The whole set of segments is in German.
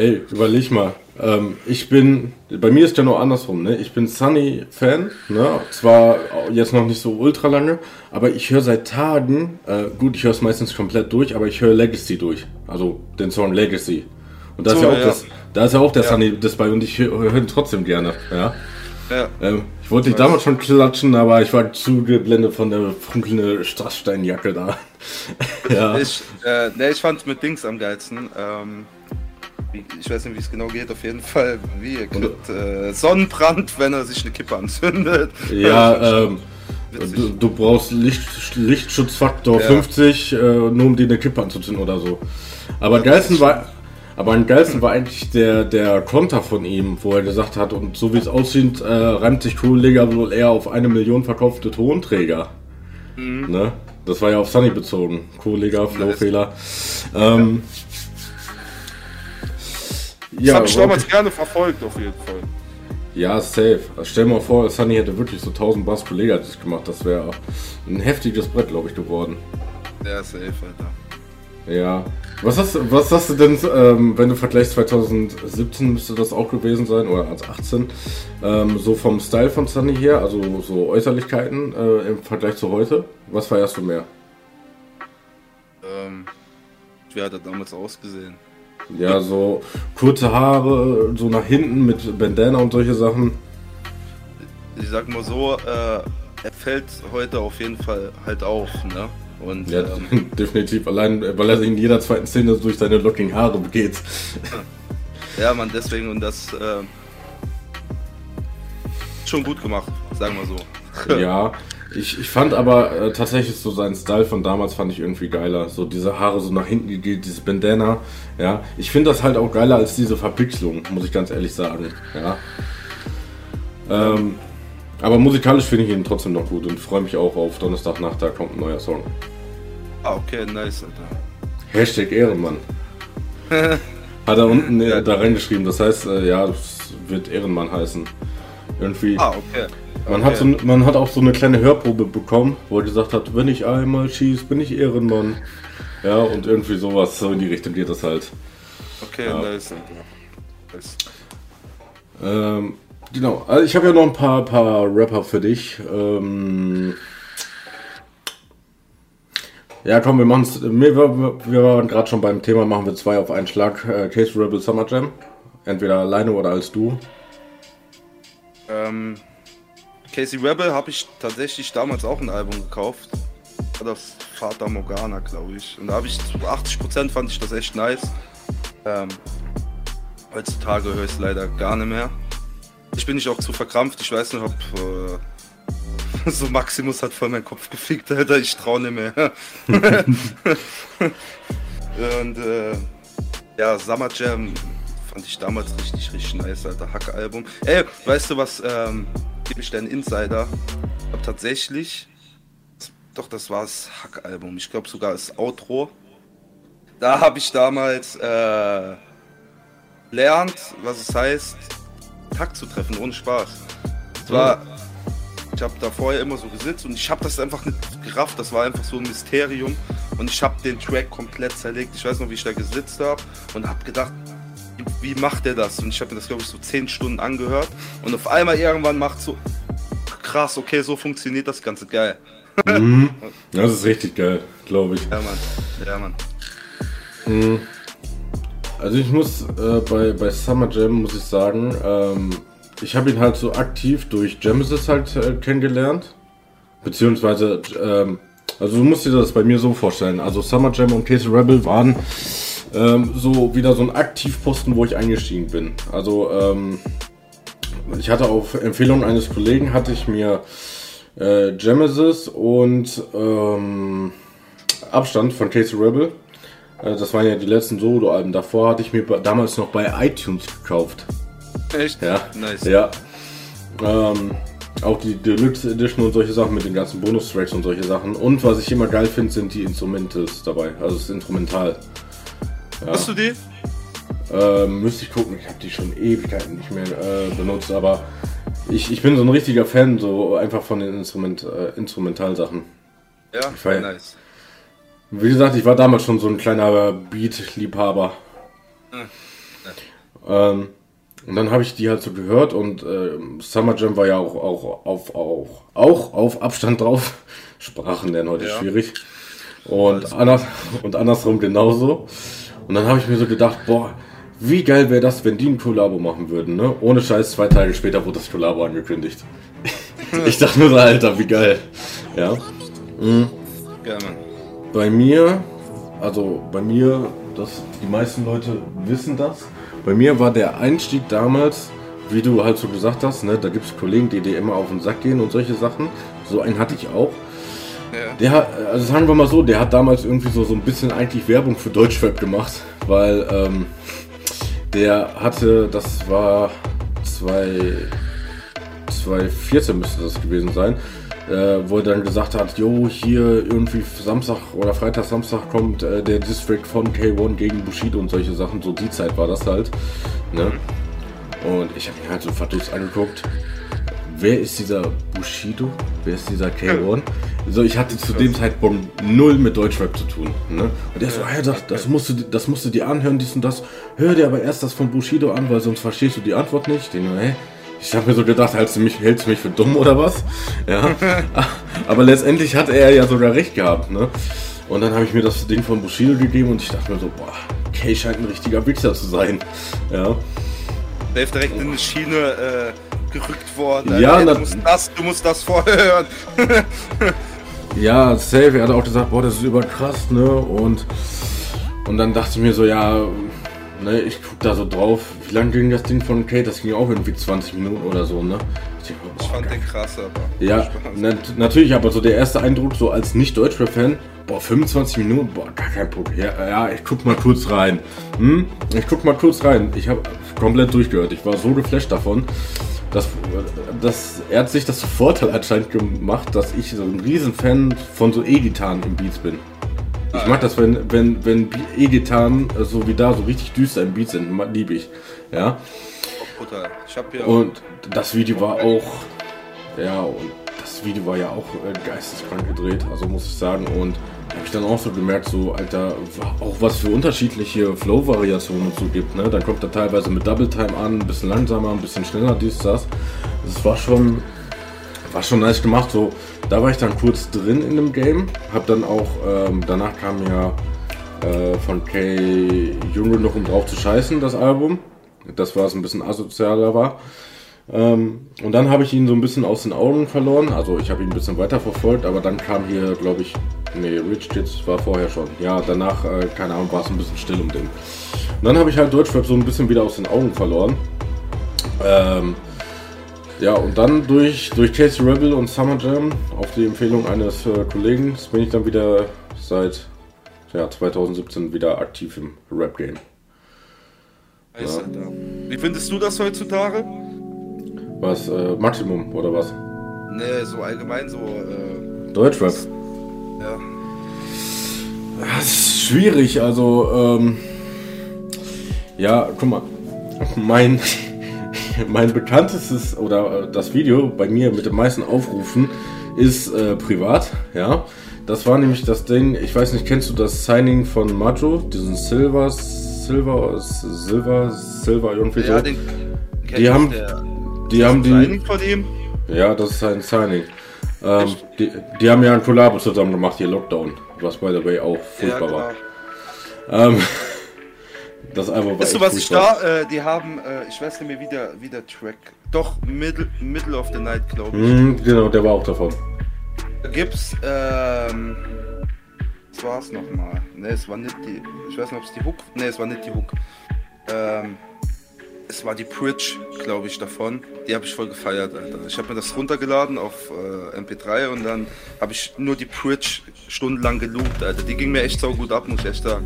ey, überleg mal. Ähm, ich bin, bei mir ist ja noch andersrum, ne? Ich bin Sunny-Fan, ne? Zwar jetzt noch nicht so ultra lange, aber ich höre seit Tagen, äh, gut, ich höre es meistens komplett durch, aber ich höre Legacy durch. Also den Song Legacy. Und da ist ja auch ja. das, da ist ja auch der ja. Sunny das bei und ich höre ihn trotzdem gerne, ja. Ja. Ähm, ich wollte dich damals schon klatschen, aber ich war zu geblendet von der funkelnden Strasssteinjacke da. ja. Ich, äh, ne, ich fand mit Dings am geilsten. Ähm, ich weiß nicht, wie es genau geht, auf jeden Fall, wie er kriegt äh, Sonnenbrand, wenn er sich eine Kippe anzündet. Ja, ähm, du, du, brauchst Licht, Lichtschutzfaktor ja. 50, äh, nur um dir eine Kippe anzuzünden oder so. Aber geilsten war, aber am geilsten war eigentlich der, der Konter von ihm, wo er gesagt hat, und so wie es aussieht, äh, reimt sich Kohlleger wohl eher auf eine Million verkaufte Tonträger. Mhm. Ne? Das war ja auf Sunny bezogen. Kohlleger, Flowfehler. Ähm, ja. Das ja, habe ich damals gerne verfolgt, auf jeden Fall. Ja, safe. Also stell dir mal vor, Sunny hätte wirklich so 1000 Bass pro Lega gemacht. Das wäre ein heftiges Brett, glaube ich, geworden. Ja, safe, Alter. Ja. Was hast, was hast du denn, ähm, wenn du vergleichst 2017 müsste das auch gewesen sein, oder als 18, ähm, so vom Style von Sunny her, also so Äußerlichkeiten äh, im Vergleich zu heute? Was feierst du mehr? Ähm, wie hat er damals ausgesehen? Ja, so kurze Haare, so nach hinten mit Bandana und solche Sachen. Ich sag mal so, äh, er fällt heute auf jeden Fall halt auf, ne? Und, ja, ähm, definitiv. Allein, weil er in jeder zweiten Szene durch seine locking Haare geht. Ja, man, deswegen und das äh, schon gut gemacht, sagen wir so. Ja, ich, ich fand aber äh, tatsächlich so seinen Style von damals fand ich irgendwie geiler. So diese Haare so nach hinten geht, dieses Bandana. Ja, ich finde das halt auch geiler als diese Verpixelung, muss ich ganz ehrlich sagen. Ja. Ähm, aber musikalisch finde ich ihn trotzdem noch gut und freue mich auch auf Donnerstagnacht, da kommt ein neuer Song. Ah, okay, nice, Alter. Hashtag Ehrenmann. Hat er unten ja. da reingeschrieben, das heißt, äh, ja, das wird Ehrenmann heißen. Irgendwie. Ah, okay. Man, okay. hat so, man hat auch so eine kleine Hörprobe bekommen, wo er gesagt hat, wenn ich einmal schieße, bin ich Ehrenmann. Ja, und irgendwie sowas, so in die Richtung geht das halt. Okay, ja. nice. nice. Ähm, genau, also ich habe ja noch ein paar, paar Rapper für dich. Ähm, ja, komm, wir machen es. Wir, wir, waren gerade schon beim Thema, machen wir zwei auf einen Schlag. Äh, Case Rebel Summer Jam. Entweder alleine oder als du. Ähm, Casey Rebel habe ich tatsächlich damals auch ein Album gekauft. Das Vater Morgana, glaube ich. Und da habe ich zu 80% fand ich das echt nice. Ähm, heutzutage höre ich es leider gar nicht mehr. Ich bin nicht auch zu verkrampft. Ich weiß nicht, ob äh, so Maximus hat voll meinen Kopf gefickt, Alter. Ich traue nicht mehr. Und äh, ja, Summer Jam fand ich damals richtig, richtig nice, Alter. Hack-Album. Ey, weißt du was? Ähm, gebe ich dir einen Insider. Aber tatsächlich, doch, das war das Hack-Album. Ich glaube sogar das Outro. Da habe ich damals äh, lernt, was es heißt, Takt zu treffen, ohne Spaß. Es war, ich habe da vorher immer so gesitzt und ich habe das einfach nicht gerafft. Das war einfach so ein Mysterium und ich habe den Track komplett zerlegt. Ich weiß noch, wie ich da gesitzt habe und habe gedacht, wie macht er das? Und ich habe mir das, glaube ich, so zehn Stunden angehört. Und auf einmal irgendwann macht so, krass, okay, so funktioniert das Ganze, geil. Mhm. Das ist richtig geil, glaube ich. Ja, Mann. Ja, Mann. Mhm. Also ich muss äh, bei, bei Summer Jam, muss ich sagen, ähm, ich habe ihn halt so aktiv durch Genesis halt äh, kennengelernt. Beziehungsweise, ähm, also du musst dir das bei mir so vorstellen. Also Summer Jam und Case Rebel waren ähm, so wieder so ein Aktivposten, wo ich eingestiegen bin. Also ähm, ich hatte auf Empfehlung eines Kollegen hatte ich mir äh, Genesis und ähm, Abstand von Casey Rebel. Äh, das waren ja die letzten Solo-Alben. Davor hatte ich mir damals noch bei iTunes gekauft. Echt? Ja. Nice. Ja. Ähm, auch die Deluxe Edition und solche Sachen mit den ganzen Bonustracks und solche Sachen. Und was ich immer geil finde, sind die Instrumente dabei. Also das Instrumental. Ja. Hast du die? Äh, müsste ich gucken, ich habe die schon Ewigkeiten nicht mehr äh, benutzt, aber ich, ich bin so ein richtiger Fan, so einfach von den Instrument, äh, Instrumentalsachen. Ja, feier, nice. Wie gesagt, ich war damals schon so ein kleiner Beat-Liebhaber. Hm. Ähm, und dann habe ich die halt so gehört und äh, Summer Jam war ja auch, auch, auf, auch, auch auf Abstand drauf. Sprachen lernen heute ja. schwierig. Und, anders, und andersrum genauso. Und dann habe ich mir so gedacht, boah, wie geil wäre das, wenn die ein Kollabo machen würden, ne? Ohne Scheiß, zwei Tage später wurde das Kollabo angekündigt. ich dachte nur so, Alter, wie geil. Ja. Mhm. Gerne. Bei mir, also bei mir, das, die meisten Leute wissen das. Bei mir war der Einstieg damals, wie du halt so gesagt hast, ne, da gibt es Kollegen, die dir immer auf den Sack gehen und solche Sachen. So einen hatte ich auch. Ja. Der hat, also sagen wir mal so, der hat damals irgendwie so, so ein bisschen eigentlich Werbung für Deutschrap gemacht, weil ähm, der hatte, das war 2014 müsste das gewesen sein, äh, wo er dann gesagt hat, jo, hier irgendwie Samstag oder Freitag, Samstag kommt äh, der District von K1 gegen Bushido und solche Sachen, so die Zeit war das halt. Ne? Und ich habe mir halt so verdutzt angeguckt, wer ist dieser Bushido? Wer ist dieser K1? So, ich hatte zu dem Zeitpunkt null mit Deutschrap zu tun. Ne? Und er so, hey, das, das, musst du, das musst du dir anhören, dies und das. Hör dir aber erst das von Bushido an, weil sonst verstehst du die Antwort nicht. Den, hey, ich habe mir so gedacht, hältst du, mich, hältst du mich für dumm oder was? Ja. aber letztendlich hat er ja sogar recht gehabt. Ne? Und dann habe ich mir das Ding von Bushido gegeben und ich dachte mir so, boah, Kay scheint ein richtiger Wichser zu sein. Ja. Der ist direkt in eine Schiene äh, gerückt worden. Ja, hey, du, musst das, du musst das vorhören. ja, safe. Er hat auch gesagt, boah, das ist überkrass, ne? Und, und dann dachte ich mir so, ja, ne, ich guck da so drauf. Wie lange ging das Ding von Kate? Das ging auch irgendwie 20 Minuten oder so, ne? Ich, fand den krass, aber. Ja, na, natürlich, aber so der erste Eindruck, so als Nicht-Deutschrap-Fan, boah, 25 Minuten, boah, gar kein Problem. Ja, ja, ich guck mal kurz rein. Hm? Ich guck mal kurz rein. Ich habe komplett durchgehört. Ich war so geflasht davon. Das, das, er hat sich das Vorteil anscheinend gemacht, dass ich so ein Riesenfan von so E-Gitarren im Beats bin. Ich mag das, wenn, wenn, wenn E-Gitarren so wie da so richtig düster im Beat sind, liebe ich. Ja. Und das Video war auch, ja, und das Video war ja auch äh, geisteskrank gedreht, also muss ich sagen. Und habe ich dann auch so gemerkt, so, Alter, auch was für unterschiedliche Flow-Variationen und so gibt, ne? Dann kommt er teilweise mit Double Time an, ein bisschen langsamer, ein bisschen schneller, dies, das. Das war schon, war schon nice gemacht, so. Da war ich dann kurz drin in dem Game, hab dann auch, ähm, danach kam ja äh, von Kay Jungle noch um drauf zu scheißen, das Album. Das war es ein bisschen asozialer war. Ähm, und dann habe ich ihn so ein bisschen aus den Augen verloren. Also ich habe ihn ein bisschen weiter verfolgt, aber dann kam hier, glaube ich, nee, Rich Kids war vorher schon. Ja, danach, äh, keine Ahnung, war es ein bisschen still um den. Und dann habe ich halt Deutschrap so ein bisschen wieder aus den Augen verloren. Ähm, ja, und dann durch, durch Casey Rebel und Summer Jam auf die Empfehlung eines äh, Kollegen bin ich dann wieder seit ja, 2017 wieder aktiv im Rap-Game. Ja. Wie findest du das heutzutage? Was, äh, Maximum oder was? Nee, so allgemein so. Äh, Deutschrap. Ja. Das ist schwierig, also, ähm, ja, guck mal, mein, mein bekanntestes oder äh, das Video bei mir mit den meisten Aufrufen ist äh, privat, ja. Das war nämlich das Ding, ich weiß nicht, kennst du das Signing von Macho, diesen Silver, Silver, Silver, Silver irgendwie ja, so? Den, die haben, der, die haben die. Signing von ihm? Ja, das ist ein Signing. Ähm, die, die, haben ja ein Kollabo zusammen gemacht, hier Lockdown, was by the way auch furchtbar ja, war. Ähm, das Album war Weißt du, was ich da, äh, die haben, äh, ich weiß nicht mehr, wie der, wie der Track, doch, Middle, Middle of the Night, glaube ich. Mm, genau, der war auch davon. Da gibt's, ähm, was war's nochmal? Ne, es war nicht die, ich weiß nicht, ob es die Hook, ne, es war nicht die Hook. Ähm, es war die Bridge, glaube ich, davon. Die habe ich voll gefeiert, Alter. Ich habe mir das runtergeladen auf äh, MP3 und dann habe ich nur die Bridge stundenlang geloopt, Alter. Die ging mir echt so gut ab, muss ich echt sagen.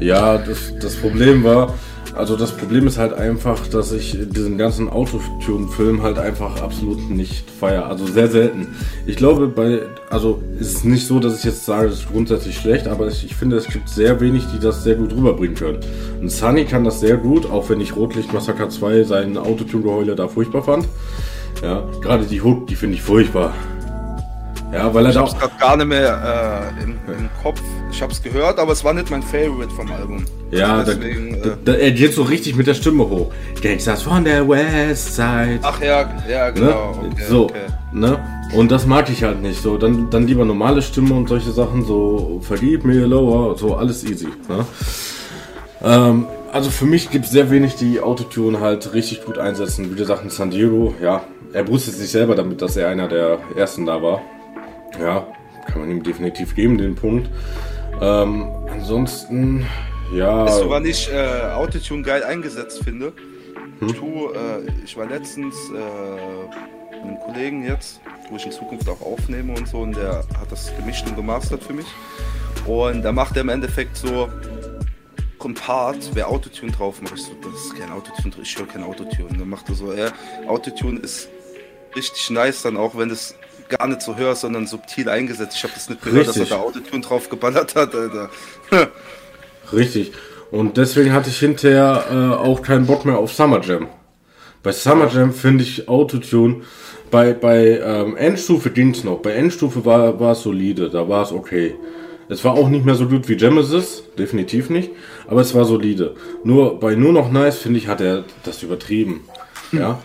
Ja, das, das Problem war, also das Problem ist halt einfach, dass ich diesen ganzen Autotune-Film halt einfach absolut nicht feiere. Also sehr selten. Ich glaube, bei, also ist es nicht so, dass ich jetzt sage, das ist grundsätzlich schlecht, aber ich, ich finde, es gibt sehr wenig, die das sehr gut rüberbringen können. Und Sunny kann das sehr gut, auch wenn ich Rotlicht Massacre 2 seinen Autotune-Geheule da furchtbar fand. Ja, gerade die Hook, die finde ich furchtbar. Ja, weil er ich da auch. gar nicht mehr äh, im, im Kopf. Ich habe es gehört, aber es war nicht mein Favorite vom Album. Ja, also deswegen, da, da, er geht so richtig mit der Stimme hoch. Gangsters von der West Side. Ach ja, ja, genau. Ne? Okay, so, okay. ne? Und das mag ich halt nicht. So, dann, dann lieber normale Stimme und solche Sachen, so vergib mir lower, so alles easy. Ne? Ähm, also für mich gibt es sehr wenig, die Autotune halt richtig gut einsetzen. Wie gesagt, San Diego, ja, er brustet sich selber damit, dass er einer der ersten da war. Ja, kann man ihm definitiv geben, den Punkt. Ähm, ansonsten, ja. Weißt du, wann ich äh, Autotune geil eingesetzt finde? Hm? Tu, äh, ich war letztens äh, mit einem Kollegen jetzt, wo ich in Zukunft auch aufnehme und so, und der hat das gemischt und gemastert für mich. Und da macht er im Endeffekt so ein Part, wer Autotune drauf macht. Ich so, das ist kein Autotune, ich höre kein Autotune. Dann macht er so, ja, Autotune ist richtig nice, dann auch wenn es gar nicht so hörst, sondern subtil eingesetzt. Ich habe das nicht gehört, Richtig. dass er da Autotune drauf geballert hat, Alter. Richtig. Und deswegen hatte ich hinterher äh, auch keinen Bock mehr auf Summer Jam. Bei Summer Jam finde ich Autotune, bei, bei ähm, Endstufe ging es noch. Bei Endstufe war, war es solide, da war es okay. Es war auch nicht mehr so gut wie Genesis, definitiv nicht, aber es war solide. Nur bei nur noch nice, finde ich, hat er das übertrieben. Ja.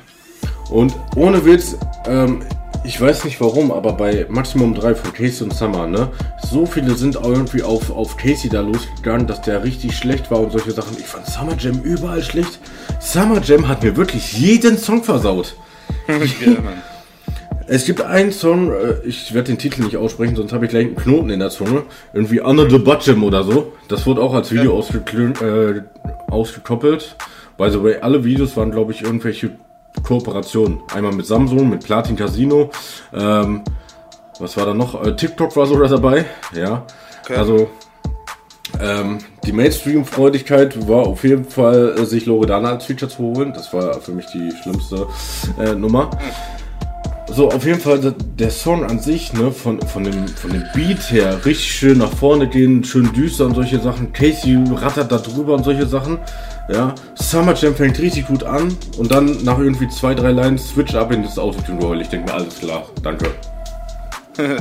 Und ohne Witz, ähm, ich weiß nicht warum, aber bei Maximum 3 von Casey und Summer, ne? So viele sind irgendwie auf, auf Casey da losgegangen, dass der richtig schlecht war und solche Sachen. Ich fand Summer Jam überall schlecht. Summer Jam hat mir wirklich jeden Song versaut. ja, es gibt einen Song, äh, ich werde den Titel nicht aussprechen, sonst habe ich gleich einen Knoten in der Zunge. Irgendwie Under the Bottom oder so. Das wurde auch als Video ja. äh, ausgekoppelt. By the way, alle Videos waren, glaube ich, irgendwelche Kooperationen. Einmal mit Samsung, mit Platin Casino. Ähm, was war da noch? Äh, TikTok war sogar dabei. Ja. Okay. Also ähm, die Mainstream-Freudigkeit war auf jeden Fall, äh, sich Loredana als Feature zu holen. Das war für mich die schlimmste äh, Nummer. So, auf jeden Fall der Song an sich, ne, von, von, dem, von dem Beat her, richtig schön nach vorne gehen, schön düster und solche Sachen. Casey rattert da drüber und solche Sachen. Ja, Summer Jam fängt richtig gut an und dann nach irgendwie zwei, drei Lines switch up in das Autotune-Roll. Ich denke mir, alles klar, danke.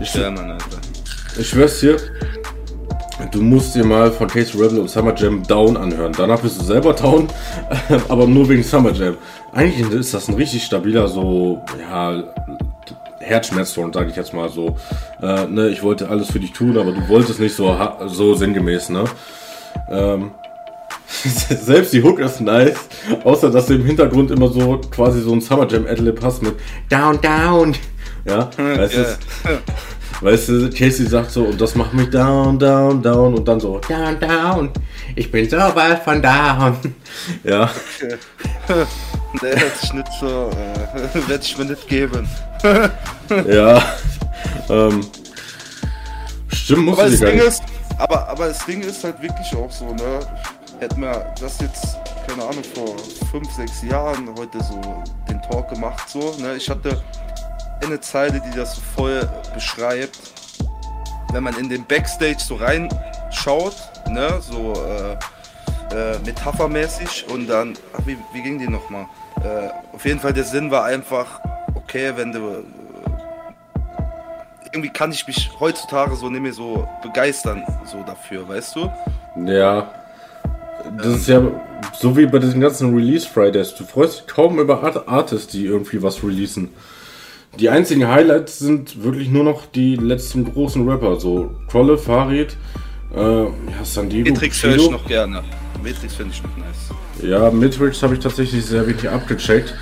ich, ja, Mann, Alter. ich schwör's dir, du musst dir mal von Case Rebel und Summer Jam Down anhören. Danach bist du selber down, aber nur wegen Summer Jam. Eigentlich ist das ein richtig stabiler, so, ja, Herzschmerzton, sage ich jetzt mal so. Äh, ne, ich wollte alles für dich tun, aber du wolltest nicht so, so sinngemäß, ne? Ähm, Selbst die Hook ist nice, außer dass du im Hintergrund immer so quasi so ein Summer Jam Adlib hast mit Down, Down. Ja, weißt yeah. du, weißt du, Casey sagt so, und das macht mich down, down, down und dann so Down, Down. Ich bin so weit von down. Ja. Der hat sich nicht so, äh, werde ich mir nicht geben. ja. Ähm, stimmt, muss aber das Ding ist, aber, aber das Ding ist halt wirklich auch so, ne? Hätten wir das jetzt, keine Ahnung, vor fünf, sechs Jahren heute so den Talk gemacht, so, ne? Ich hatte eine Zeile, die das voll beschreibt. Wenn man in den Backstage so reinschaut, ne, so äh, äh, metaphermäßig und dann, ach, wie, wie ging die nochmal? Äh, auf jeden Fall der Sinn war einfach, okay, wenn du äh, irgendwie kann ich mich heutzutage so nicht mehr so begeistern, so dafür, weißt du? Ja, das ist ja so wie bei diesen ganzen Release Fridays. Du freust dich kaum über Art Artists, die irgendwie was releasen. Die einzigen Highlights sind wirklich nur noch die letzten großen Rapper, so Krolle, Farid, äh, ja, San Diego. Matrix höre ich noch gerne. Matrix finde ich noch nice. Ja, Matrix habe ich tatsächlich sehr wenig abgecheckt.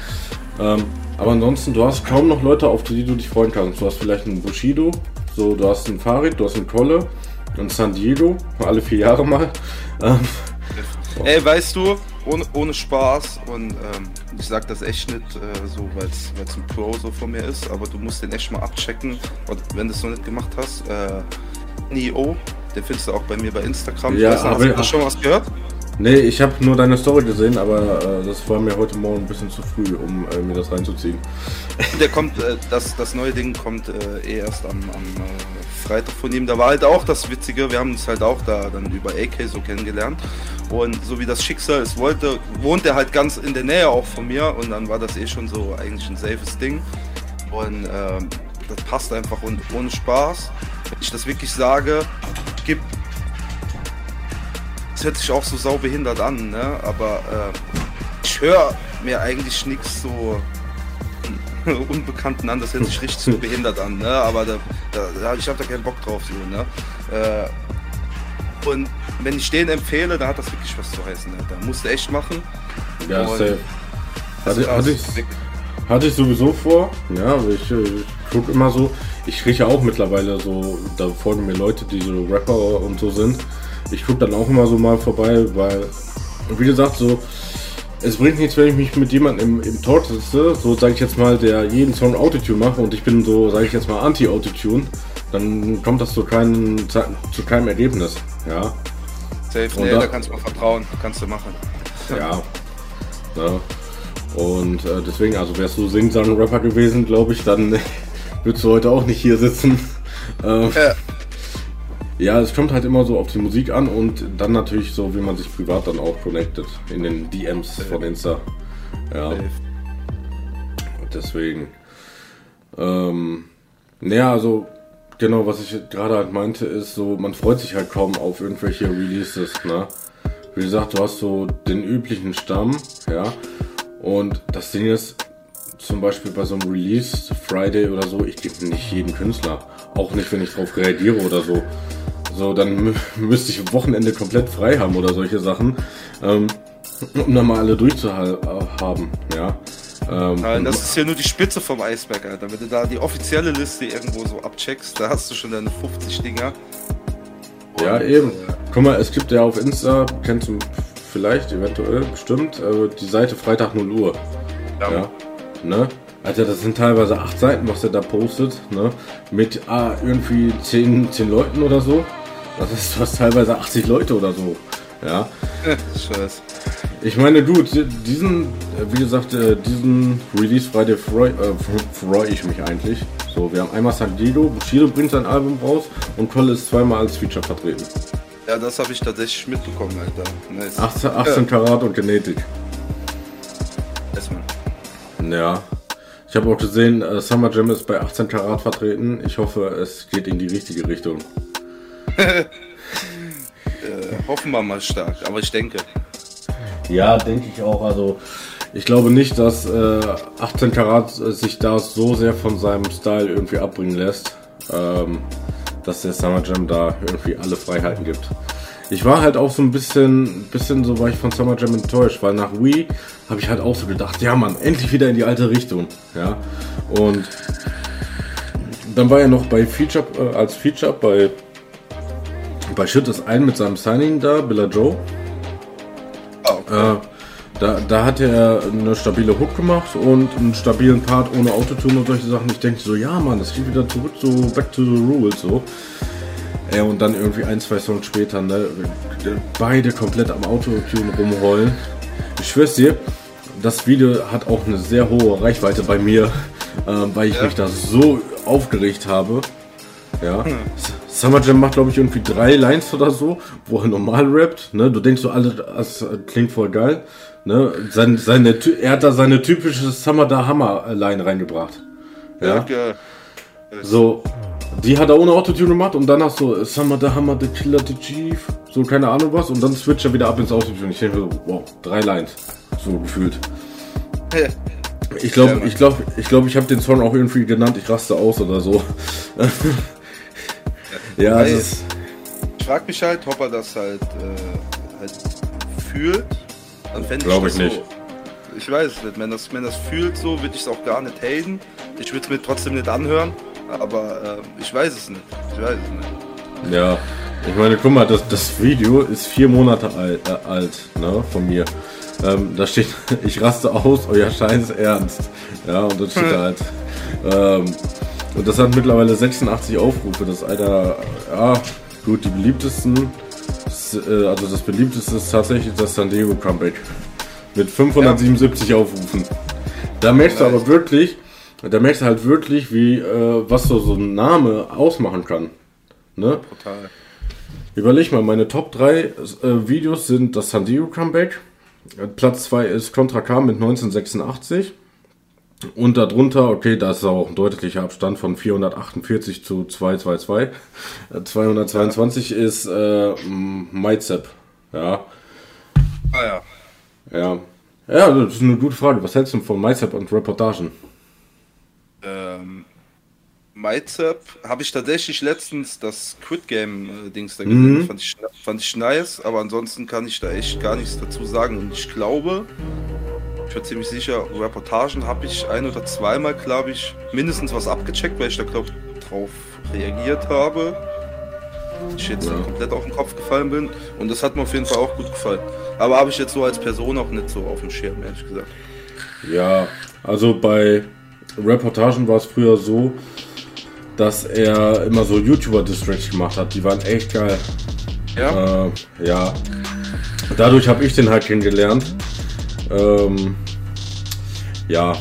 Ähm, aber ansonsten, du hast kaum noch Leute, auf die du dich freuen kannst. Du hast vielleicht einen Bushido, so, du hast einen Farid, du hast einen Krolle, einen San Diego, alle vier Jahre mal. Ähm, Ey, weißt du, ohne, ohne Spaß und ähm, ich sag das echt nicht äh, so, weil es ein Pro so von mir ist, aber du musst den echt mal abchecken, und wenn du es noch nicht gemacht hast. Äh, Neo, den findest du auch bei mir bei Instagram. Ja, nicht, hast du schon was gehört? Nee, ich habe nur deine Story gesehen, aber äh, das war mir heute Morgen ein bisschen zu früh, um äh, mir das reinzuziehen. Der kommt, äh, das, das neue Ding kommt äh, eh erst am, am äh, Freitag von ihm. Da war halt auch das Witzige, wir haben uns halt auch da dann über AK so kennengelernt. Und so wie das Schicksal es wollte, wohnt er halt ganz in der Nähe auch von mir und dann war das eh schon so eigentlich ein safes Ding. Und ähm, das passt einfach und ohne Spaß wenn ich das wirklich sage, gibt. Das hört sich auch so saubehindert an, ne? Aber äh, ich höre mir eigentlich nichts so Unbekannten an, das hört sich richtig so behindert an, ne? Aber da, da, ich habe da keinen Bock drauf, so, ne? Äh, und wenn ich den empfehle, dann hat das wirklich was zu heißen, ne? Da musst du echt machen. Ja, und safe. Hatte, hatte, ich, hatte ich sowieso vor, ja, ich, ich gucke immer so, ich kriege auch mittlerweile so, da folgen mir Leute, die so Rapper und so sind. Ich gucke dann auch immer so mal vorbei, weil, wie gesagt, so, es bringt nichts, wenn ich mich mit jemandem im, im Talk sitze, so sage ich jetzt mal, der jeden Song Autotune macht und ich bin so, sage ich jetzt mal, Anti-Autotune, dann kommt das zu keinem, zu keinem Ergebnis, ja. Safe, nee, da, da, kannst du mal vertrauen, kannst du machen. Ja. ja. Und äh, deswegen, also wärst du Sing-Sang-Rapper gewesen, glaube ich, dann würdest du heute auch nicht hier sitzen. Ähm, ja. Ja, es kommt halt immer so auf die Musik an und dann natürlich so, wie man sich privat dann auch connectet in den DMs von Insta. Ja. Deswegen. Ähm, naja, also genau, was ich gerade halt meinte, ist so, man freut sich halt kaum auf irgendwelche Releases, ne? Wie gesagt, du hast so den üblichen Stamm, ja. Und das Ding ist, zum Beispiel bei so einem Release Friday oder so, ich gebe nicht jeden Künstler. Auch nicht, wenn ich drauf reagiere oder so. So, dann müsste ich Wochenende komplett frei haben oder solche Sachen, ähm, um dann mal alle durchzuhaben, ja. Ähm, das ist ja nur die Spitze vom Eisberg, Alter. Wenn du da die offizielle Liste irgendwo so abcheckst, da hast du schon deine 50 Dinger. ja, eben. Guck mal, es gibt ja auf Insta, kennst du vielleicht, eventuell, bestimmt, äh, die Seite Freitag 0 Uhr. Ja. ja. Ne? Alter, das sind teilweise acht Seiten, was er da postet, ne? Mit ah, irgendwie zehn, zehn Leuten oder so. Das ist fast teilweise 80 Leute oder so. Ja. Scheiß. Ich meine, du, diesen, wie gesagt, äh, diesen Release Friday freue äh, freu ich mich eigentlich. So, wir haben einmal San Diego, Bushido bringt sein Album raus und Kolle ist zweimal als Feature vertreten. Ja, das habe ich tatsächlich mitbekommen, Alter. Nice. 18, 18 ja. Karat und Genetik. Erstmal. Ja. Ich habe auch gesehen, äh, Summer Jam ist bei 18 Karat vertreten. Ich hoffe, es geht in die richtige Richtung. Äh, hoffen wir mal stark, aber ich denke. Ja, denke ich auch. Also ich glaube nicht, dass äh, 18 Karat sich da so sehr von seinem Style irgendwie abbringen lässt, ähm, dass der Summer Jam da irgendwie alle Freiheiten gibt. Ich war halt auch so ein bisschen, bisschen so war ich von Summer Jam enttäuscht, weil nach Wii habe ich halt auch so gedacht, ja man, endlich wieder in die alte Richtung, ja. Und dann war er noch bei Feature, äh, als Feature bei bei Shit ist ein mit seinem Signing da, Billa Joe. Oh, okay. äh, da, da hat er eine stabile Hook gemacht und einen stabilen Part ohne Autotune und solche Sachen. Ich denke so, ja Mann, das geht wieder zurück, so back to the rules, so. Ja, und dann irgendwie ein, zwei Songs später, ne, beide komplett am Autotune rumrollen. Ich schwör's dir, das Video hat auch eine sehr hohe Reichweite bei mir, äh, weil ich ja. mich da so aufgeregt habe. Ja. Hm. Summer Jam macht, glaube ich, irgendwie drei Lines oder so, wo er normal rappt. Ne? Du denkst so, alles, das klingt voll geil. Ne? Sein, seine, er hat da seine typische Summer da Hammer Line reingebracht. Ja. Okay. So, die hat er ohne Autotune gemacht und dann hast du Summer the Hammer, the Killer, the Chief, so keine Ahnung was und dann switcht er wieder ab ins Autotune. Ich denke so, wow, drei Lines, so gefühlt. Ich glaube, ich glaube, ich glaube, ich habe den Song auch irgendwie genannt, ich raste aus oder so. ja, das ist ich frage mich halt, ob er das halt, äh, halt fühlt. Dann fände ich Glaube ich nicht. Ich weiß es nicht. Wenn das, wenn das fühlt so, würde ich es auch gar nicht haten. Ich würde es mir trotzdem nicht anhören. Aber äh, ich weiß es nicht. Ich weiß es nicht. Ja, ich meine, guck mal, das, das Video ist vier Monate alt, äh, alt ne, von mir. Ähm, da steht, ich raste aus, euer Scheiß ernst. Ja, und das steht halt. Ähm, und das hat mittlerweile 86 Aufrufe. Das Alter, ja, gut, die beliebtesten, äh, also das beliebteste ist tatsächlich das San Diego Comeback. Mit 577 ja. Aufrufen. Da merkst du aber wirklich, da merkst du halt wirklich, wie, äh, was so, so ein Name ausmachen kann. Ne? Total. Überleg mal, meine Top 3 äh, Videos sind das San Diego Comeback. Platz 2 ist Contra K mit 1986. Und darunter, okay, da ist auch ein deutlicher Abstand von 448 zu 222. 222 ja. ist äh, MyZap. Ja. Ah ja. Ja. Ja, das ist eine gute Frage. Was hältst du von MyZap und Reportagen? Ähm, MyZap habe ich tatsächlich letztens das Quit Game äh, Dings da gesehen. Mhm. Fand, ich, fand ich nice, aber ansonsten kann ich da echt gar nichts dazu sagen. Und ich glaube, bin ziemlich sicher, Reportagen habe ich ein oder zweimal, glaube ich, mindestens was abgecheckt, weil ich da, glaube drauf reagiert habe. Ich jetzt ja. komplett auf den Kopf gefallen bin. Und das hat mir auf jeden Fall auch gut gefallen. Aber habe ich jetzt so als Person auch nicht so auf dem Schirm, ehrlich gesagt. Ja, also bei Reportagen war es früher so, dass er immer so YouTuber-Distracks gemacht hat. Die waren echt geil. Ja. Äh, ja. Dadurch habe ich den halt kennengelernt. Ähm, ja.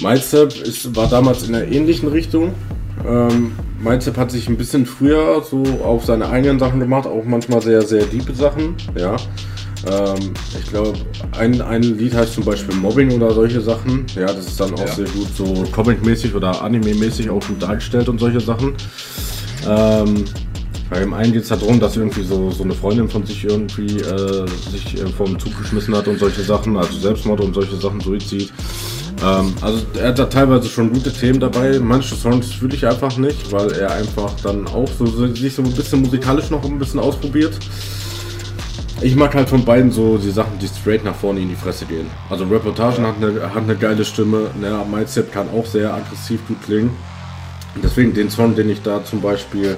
Mindstep ist, war damals in einer ähnlichen Richtung. Ähm, Mindstep hat sich ein bisschen früher so auf seine eigenen Sachen gemacht, auch manchmal sehr, sehr diepe Sachen. Ja. Ähm, ich glaube, ein, ein Lied heißt zum Beispiel Mobbing oder solche Sachen. Ja, das ist dann auch ja. sehr gut so Comic-mäßig oder Anime-mäßig auch gut dargestellt und solche Sachen. Ähm, bei dem einen geht es darum, dass irgendwie so, so eine Freundin von sich irgendwie äh, sich äh, vom Zug geschmissen hat und solche Sachen, also Selbstmord und solche Sachen, Suizid. Ähm, also er hat da teilweise schon gute Themen dabei. Manche Songs fühle ich einfach nicht, weil er einfach dann auch so, sich so ein bisschen musikalisch noch ein bisschen ausprobiert. Ich mag halt von beiden so die Sachen, die straight nach vorne in die Fresse gehen. Also Reportagen hat eine, hat eine geile Stimme, ne, Mindset kann auch sehr aggressiv gut klingen. Deswegen den Song, den ich da zum Beispiel,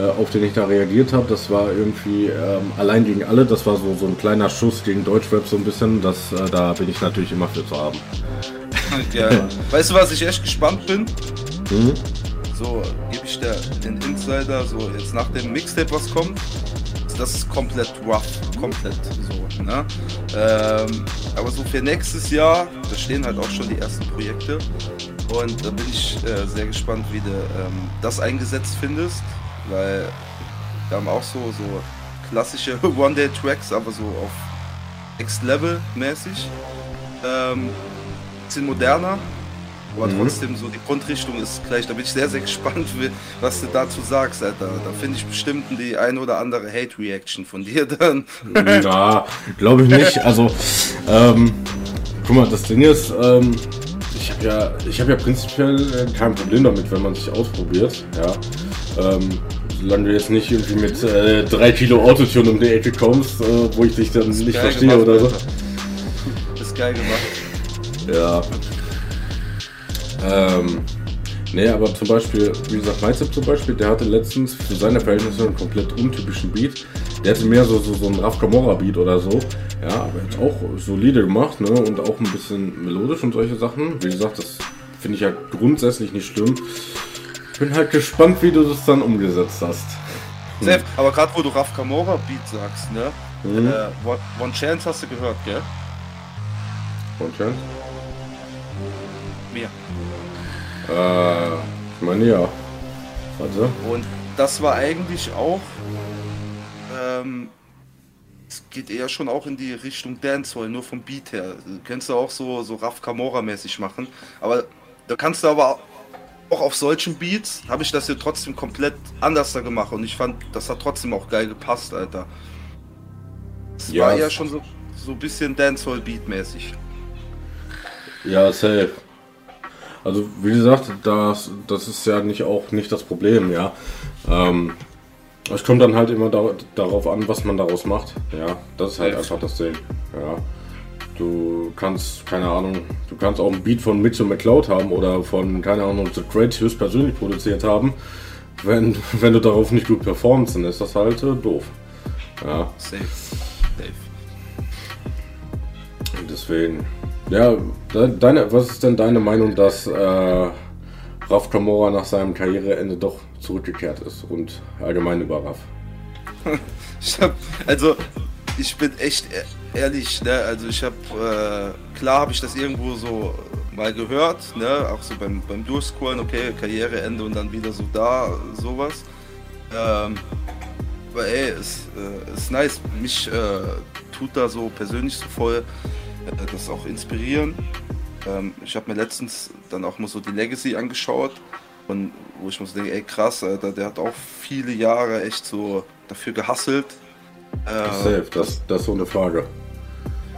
auf den ich da reagiert habe, das war irgendwie ähm, allein gegen alle, das war so, so ein kleiner Schuss gegen Deutschrap so ein bisschen, das, äh, da bin ich natürlich immer für zu haben. Ja. weißt du, was ich echt gespannt bin? Mhm. So, gebe ich dir den Insider, so jetzt nach dem Mixtape, was kommt, das ist komplett rough, komplett so. Ne? Ähm, aber so für nächstes Jahr, da stehen halt auch schon die ersten Projekte. Und da bin ich äh, sehr gespannt, wie du ähm, das eingesetzt findest, weil wir haben auch so, so klassische One-Day-Tracks, aber so auf Next Level mäßig. Ähm, bisschen moderner, aber mhm. trotzdem so die Grundrichtung ist gleich. Da bin ich sehr, sehr gespannt, was du dazu sagst, Alter. Da finde ich bestimmt die ein oder andere Hate-Reaction von dir dann. Ja, glaube ich nicht. Also, ähm, guck mal, das Ding ist, ähm, ich habe ja, ich habe ja prinzipiell äh, kein Problem damit, wenn man sich ausprobiert. Ja. Ähm, solange du jetzt nicht irgendwie mit äh, drei Kilo Autotune um die Ecke kommst, äh, wo ich dich dann nicht verstehe gemacht, oder so. Das ist geil gemacht. Ja. Ähm, nee, aber zum Beispiel, wie gesagt, Mindset zum Beispiel, der hatte letztens für seine Verhältnisse einen komplett untypischen Beat. Der hatte mehr so, so, so einen Raf Camora Beat oder so. Ja, aber jetzt auch solide gemacht, ne? Und auch ein bisschen melodisch und solche Sachen. Wie gesagt, das finde ich ja grundsätzlich nicht schlimm. Bin halt gespannt, wie du das dann umgesetzt hast. Hm. aber gerade wo du Raf Camora Beat sagst, ne? Mhm. Äh, One Chance hast du gehört, gell? One Chance? Mir. Äh, ich meine ja. Warte. Und das war eigentlich auch. Ähm, es geht eher schon auch in die Richtung Dancehall, nur vom Beat her. Du könntest du auch so, so Raf Camora-mäßig machen. Aber da kannst du aber auch auf solchen Beats habe ich das hier trotzdem komplett anders da gemacht und ich fand, das hat trotzdem auch geil gepasst, Alter. Es ja, war ja schon so, so ein bisschen Dancehall-Beat-mäßig. Ja, safe. Also wie gesagt, das, das ist ja nicht auch nicht das Problem, ja. Ähm, es kommt dann halt immer da, darauf an, was man daraus macht. Ja, das ist halt einfach das Ding. Ja. Du kannst, keine Ahnung, du kannst auch ein Beat von Mitchell McCloud haben oder von, keine Ahnung, The Great höchst persönlich produziert haben. Wenn, wenn du darauf nicht gut performst, dann ist das halt äh, doof. Ja. Safe. Safe. Deswegen. Ja, deine, was ist denn deine Meinung, dass äh, Raf Kamora nach seinem Karriereende doch zurückgekehrt ist und allgemein über Raf? ich hab, also ich bin echt e-, ehrlich, ne? Also ich habe äh, klar habe ich das irgendwo so mal gehört, ne? Auch so beim beim Durchscrollen, okay, Karriereende und dann wieder so da sowas. Ähm, aber ey, ist, äh, ist nice. Mich äh, tut da so persönlich so voll äh, das auch inspirieren. Ähm, ich habe mir letztens dann auch mal so die Legacy angeschaut und wo ich mir so denke, ey krass, Alter, der hat auch viele Jahre echt so dafür gehasselt. Äh, safe, das, das ist so eine Frage.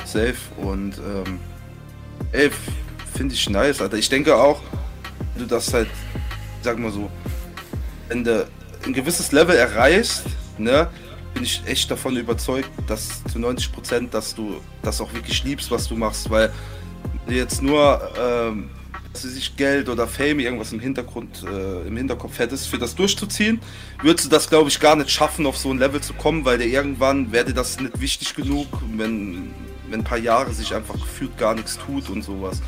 Safe und ähm, ey, finde ich nice, Alter. Ich denke auch, du das halt, sag mal so, wenn du ein gewisses Level erreichst, ne, bin ich echt davon überzeugt, dass zu 90 Prozent, dass du das auch wirklich liebst, was du machst, weil jetzt nur ähm, sich Geld oder Fame irgendwas im Hintergrund äh, im Hinterkopf hättest, für das durchzuziehen, würdest du das glaube ich gar nicht schaffen, auf so ein Level zu kommen, weil dir irgendwann wäre das nicht wichtig genug, wenn wenn ein paar Jahre sich einfach gefühlt gar nichts tut und sowas.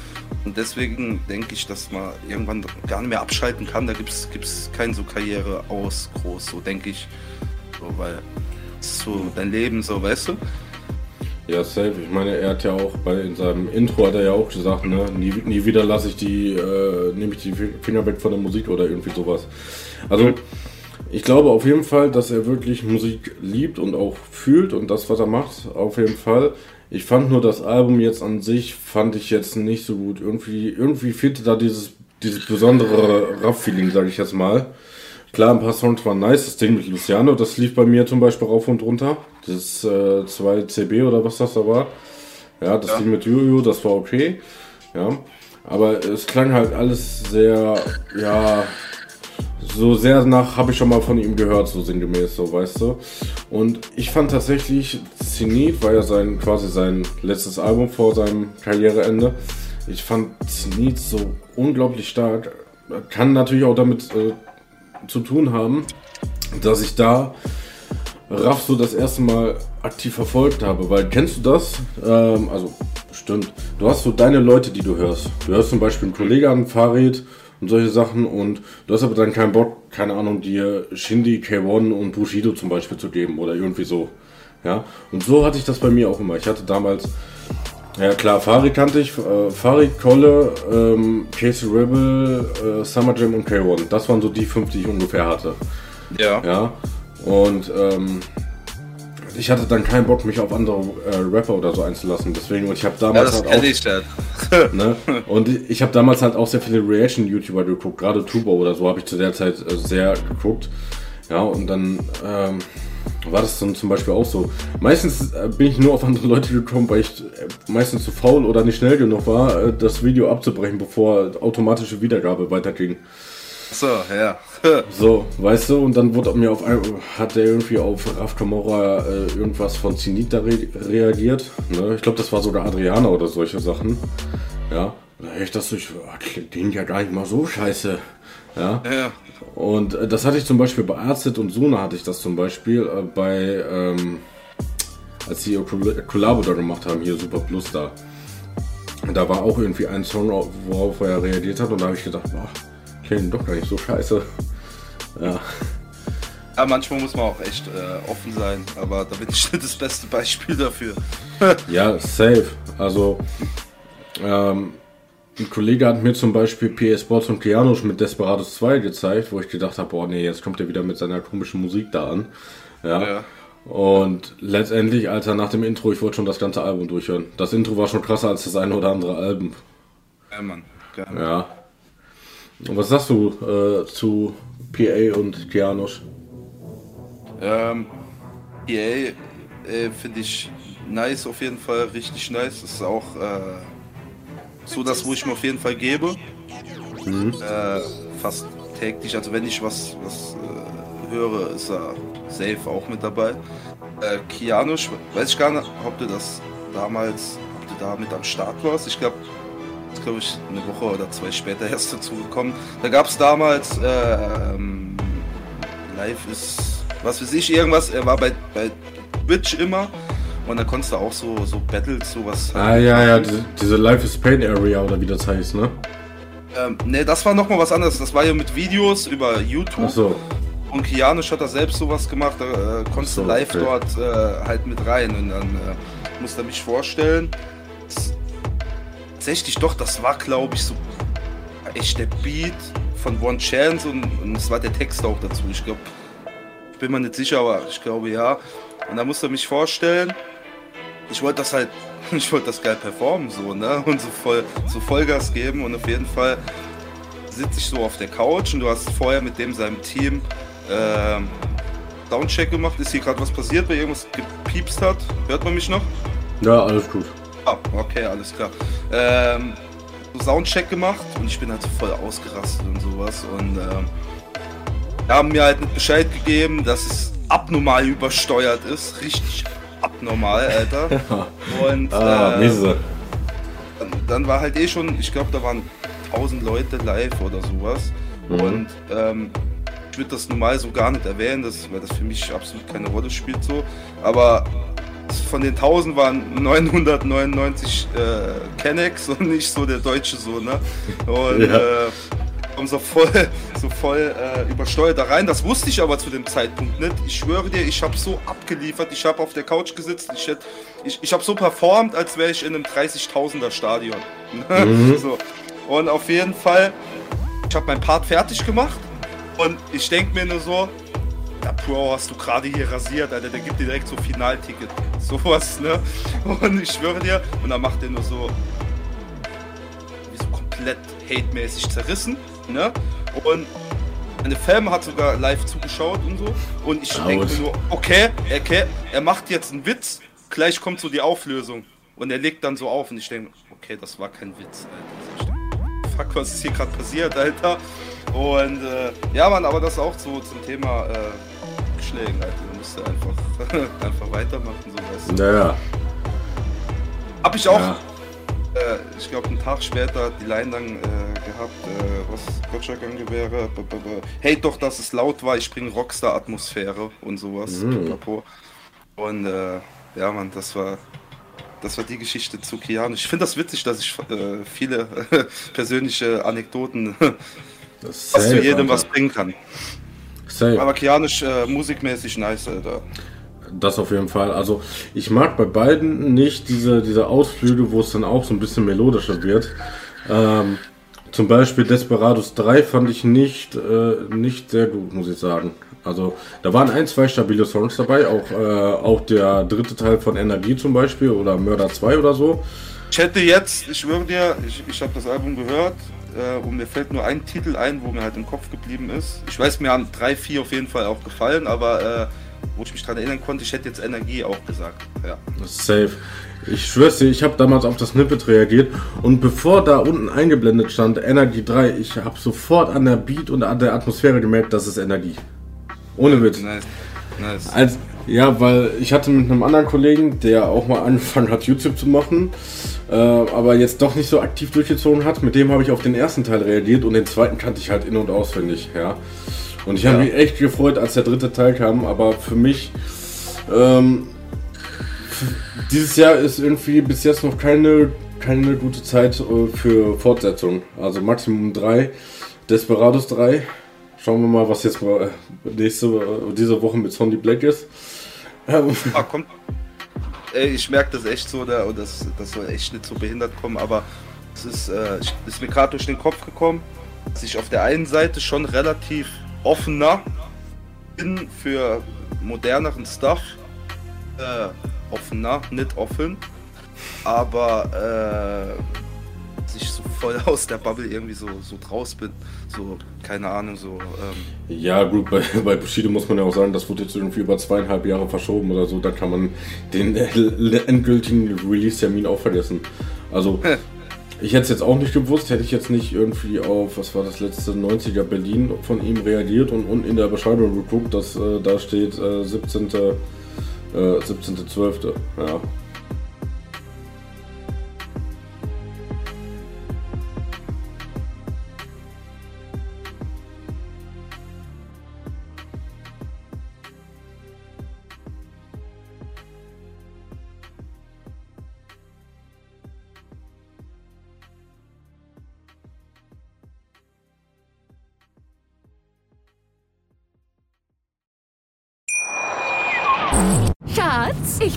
Und deswegen denke ich, dass man irgendwann gar nicht mehr abschalten kann. Da gibt es kein so Karriere aus groß, so denke ich. So, weil so dein Leben, so weißt du? Ja, safe. Ich meine, er hat ja auch bei in seinem Intro hat er ja auch gesagt, ne, nie, nie wieder lasse ich die, äh, nehme ich die Finger weg von der Musik oder irgendwie sowas. Also ich glaube auf jeden Fall, dass er wirklich Musik liebt und auch fühlt und das, was er macht, auf jeden Fall. Ich fand nur das Album jetzt an sich, fand ich jetzt nicht so gut. Irgendwie, irgendwie fehlte da dieses, dieses besondere Raff-Feeling, sage ich jetzt mal. Klar, ein paar Songs waren nice. Das Ding mit Luciano, das lief bei mir zum Beispiel rauf und runter. Das äh, 2CB oder was das da war. Ja, das ja. Ding mit Juju, das war okay. Ja. Aber es klang halt alles sehr, ja, so sehr nach, habe ich schon mal von ihm gehört, so sinngemäß, so weißt du. Und ich fand tatsächlich, Zenit war ja sein, quasi sein letztes Album vor seinem Karriereende. Ich fand Zenit so unglaublich stark. Kann natürlich auch damit äh, zu tun haben, dass ich da Raff so das erste Mal aktiv verfolgt habe. Weil kennst du das? Ähm, also stimmt. Du hast so deine Leute, die du hörst. Du hörst zum Beispiel einen Kollegen an, Farid und solche Sachen und du hast aber dann keinen Bock, keine Ahnung, dir Shindy, K1 und Bushido zum Beispiel zu geben oder irgendwie so. Ja, und so hatte ich das bei mir auch immer. Ich hatte damals ja klar, Farid kannte ich, äh, Farid, Kolle, ähm, Casey Rebel, äh, Summer Jam und K1. Das waren so die fünf, die ich ungefähr hatte. Ja. Ja. Und ähm, ich hatte dann keinen Bock, mich auf andere äh, Rapper oder so einzulassen. Deswegen, und ich habe damals ja, halt auch. Ich halt. ne? Und ich habe damals halt auch sehr viele Reaction-YouTuber geguckt, gerade Tubo oder so habe ich zu der Zeit äh, sehr geguckt. Ja, und dann ähm, war das dann zum Beispiel auch so. Meistens äh, bin ich nur auf andere Leute gekommen, weil ich äh, meistens zu faul oder nicht schnell genug war, äh, das Video abzubrechen, bevor automatische Wiedergabe weiterging. So, ja. so, weißt du, und dann wurde mir auf hat er irgendwie auf Raf Kamora äh, irgendwas von Zenit re reagiert. Ne? Ich glaube, das war sogar Adriana oder solche Sachen. Ja. Ich dachte, ich klingt ja gar nicht mal so scheiße. Ja. ja. Und äh, das hatte ich zum Beispiel bei Arzit und Suna hatte ich das zum Beispiel äh, bei, ähm, als sie ihr Kollabo da gemacht haben, hier Super Plus da. Da war auch irgendwie ein Song, worauf er reagiert hat und da habe ich gedacht, boah, klingt doch gar nicht so scheiße. Ja. Ja, manchmal muss man auch echt äh, offen sein, aber da bin ich das beste Beispiel dafür. ja, safe. Also, ähm, ein Kollege hat mir zum Beispiel PS Sports und Keanush mit Desperados 2 gezeigt, wo ich gedacht habe, boah, nee, jetzt kommt er wieder mit seiner komischen Musik da an. Ja. ja. Und letztendlich, Alter, nach dem Intro, ich wollte schon das ganze Album durchhören. Das Intro war schon krasser als das eine oder andere Album. Ja, Mann. Gerne. Ja. Und was sagst du äh, zu PA und Keanush? Ähm, PA äh, finde ich nice auf jeden Fall, richtig nice. Das ist auch äh, so das, wo ich mir auf jeden Fall gebe. Mhm. Äh, fast täglich. Also wenn ich was, was äh, höre, ist er safe auch mit dabei. Äh, Kianusch, weiß ich gar nicht, ob du das damals, ob du da mit am Start warst. Ich glaube, glaube ich, eine Woche oder zwei später erst dazu gekommen. Da gab es damals äh, ähm, Live ist, was weiß ich, irgendwas. Er war bei, bei Twitch immer und da konntest du auch so, so Battles, sowas. Ah, halt ja, ja, diese, diese Life is Pain Area oder wie das heißt, ne? Ähm, ne, das war nochmal was anderes. Das war ja mit Videos über YouTube. Ach so. Und Kianisch hat da selbst sowas gemacht, da äh, konntest du so, live okay. dort äh, halt mit rein. Und dann äh, musste er mich vorstellen. Das, tatsächlich doch, das war glaube ich so echt der Beat von One Chance und, und es war der Text auch dazu. Ich glaube, ich bin mir nicht sicher, aber ich glaube ja. Und da musste mich vorstellen ich wollte das halt ich wollte das geil performen, so, ne? Und so voll, so Vollgas geben und auf jeden Fall sitze ich so auf der Couch und du hast vorher mit dem seinem Team äh, Soundcheck gemacht. Ist hier gerade was passiert, weil irgendwas gepiepst hat? Hört man mich noch? Ja, alles gut. Ah, okay, alles klar. Ähm, Soundcheck gemacht und ich bin halt voll ausgerastet und sowas und ähm, haben mir halt Bescheid gegeben, dass es abnormal übersteuert ist, richtig abnormal, Alter. und ah, äh, dann, dann, war halt eh schon, ich glaube, da waren 1000 Leute live oder sowas mhm. und ähm, ich würde das normal so gar nicht erwähnen, das, weil das für mich absolut keine Rolle spielt so, aber von den 1000 waren 999 äh, Kennex und nicht so der deutsche so, ne? Und ja. äh, kommen so voll, so voll äh, übersteuert da rein. Das wusste ich aber zu dem Zeitpunkt nicht. Ich schwöre dir, ich habe so abgeliefert. Ich habe auf der Couch gesetzt. Ich, ich, ich habe so performt, als wäre ich in einem 30.000er Stadion. Mhm. so. Und auf jeden Fall, ich habe meinen Part fertig gemacht. Und ich denke mir nur so, ja, Bro, hast du gerade hier rasiert, Alter, der gibt dir direkt so Finalticket. Sowas, ne? Und ich schwöre dir, und dann macht er nur so, wie so komplett hate-mäßig zerrissen, ne? Und meine Fam hat sogar live zugeschaut und so. Und ich denke mir nur, okay, okay, er macht jetzt einen Witz, gleich kommt so die Auflösung. Und er legt dann so auf und ich denke, okay, das war kein Witz, Alter. Fuck, was ist hier gerade passiert, Alter? Und äh, ja, Mann, aber das auch so zum Thema äh, Schlägen, Alter. Du musst einfach, einfach weitermachen, so du. Naja. Hab ich auch, ja. äh, ich glaube, einen Tag später die Line dann äh, gehabt, äh, was Gottschalk angewäre. Hey, doch, dass es laut war, ich bringe Rockstar-Atmosphäre und sowas. Mhm. Und äh, ja, Mann, das war das war die Geschichte zu Keanu. Ich finde das witzig, dass ich äh, viele persönliche Anekdoten was zu jedem was bringen kann. Safe. Aber Kianisch äh, musikmäßig nice, Alter. Das auf jeden Fall. Also ich mag bei beiden nicht diese, diese Ausflüge, wo es dann auch so ein bisschen melodischer wird. Ähm, zum Beispiel Desperados 3 fand ich nicht, äh, nicht sehr gut, muss ich sagen. Also da waren ein, zwei stabile Songs dabei, auch, äh, auch der dritte Teil von Energie zum Beispiel oder Mörder 2 oder so. Ich hätte jetzt, ich schwöre dir, ich, ich habe das Album gehört, äh, und mir fällt nur ein Titel ein, wo mir halt im Kopf geblieben ist. Ich weiß, mir haben drei, vier auf jeden Fall auch gefallen, aber äh, wo ich mich daran erinnern konnte, ich hätte jetzt Energie auch gesagt. Ja. Safe. Ich schwör's dir, ich habe damals auf das Snippet reagiert und bevor da unten eingeblendet stand Energie 3, ich habe sofort an der Beat und an der Atmosphäre gemerkt, das ist Energie. Ohne Witz. Nice. Nice. Als, ja, weil ich hatte mit einem anderen Kollegen, der auch mal angefangen hat, YouTube zu machen, äh, aber jetzt doch nicht so aktiv durchgezogen hat. Mit dem habe ich auf den ersten Teil reagiert und den zweiten kannte ich halt in- und auswendig, ja. Und ich ja. habe mich echt gefreut, als der dritte Teil kam, aber für mich, ähm, dieses Jahr ist irgendwie bis jetzt noch keine, keine gute Zeit äh, für Fortsetzung. Also Maximum 3, Desperados 3. Schauen wir mal, was jetzt nächste, diese Woche mit Sonny Black ist. Ah, kommt, ey, ich merke das echt so, da, und das, das soll echt nicht so behindert kommen, aber es ist, äh, ist mir gerade durch den Kopf gekommen, dass ich auf der einen Seite schon relativ offener bin für moderneren Stuff. Äh, offener, nicht offen. Aber äh, voll aus der Bubble irgendwie so, so draus bin. So, keine Ahnung, so. Ähm. Ja, gut, bei, bei Bushido muss man ja auch sagen, das wurde jetzt irgendwie über zweieinhalb Jahre verschoben oder so. Da kann man den endgültigen Release-Termin auch vergessen. Also, ich hätte es jetzt auch nicht gewusst, hätte ich jetzt nicht irgendwie auf, was war das letzte 90er Berlin von ihm reagiert und, und in der Beschreibung geguckt, dass äh, da steht äh, 17. Äh, 17.12. Ja.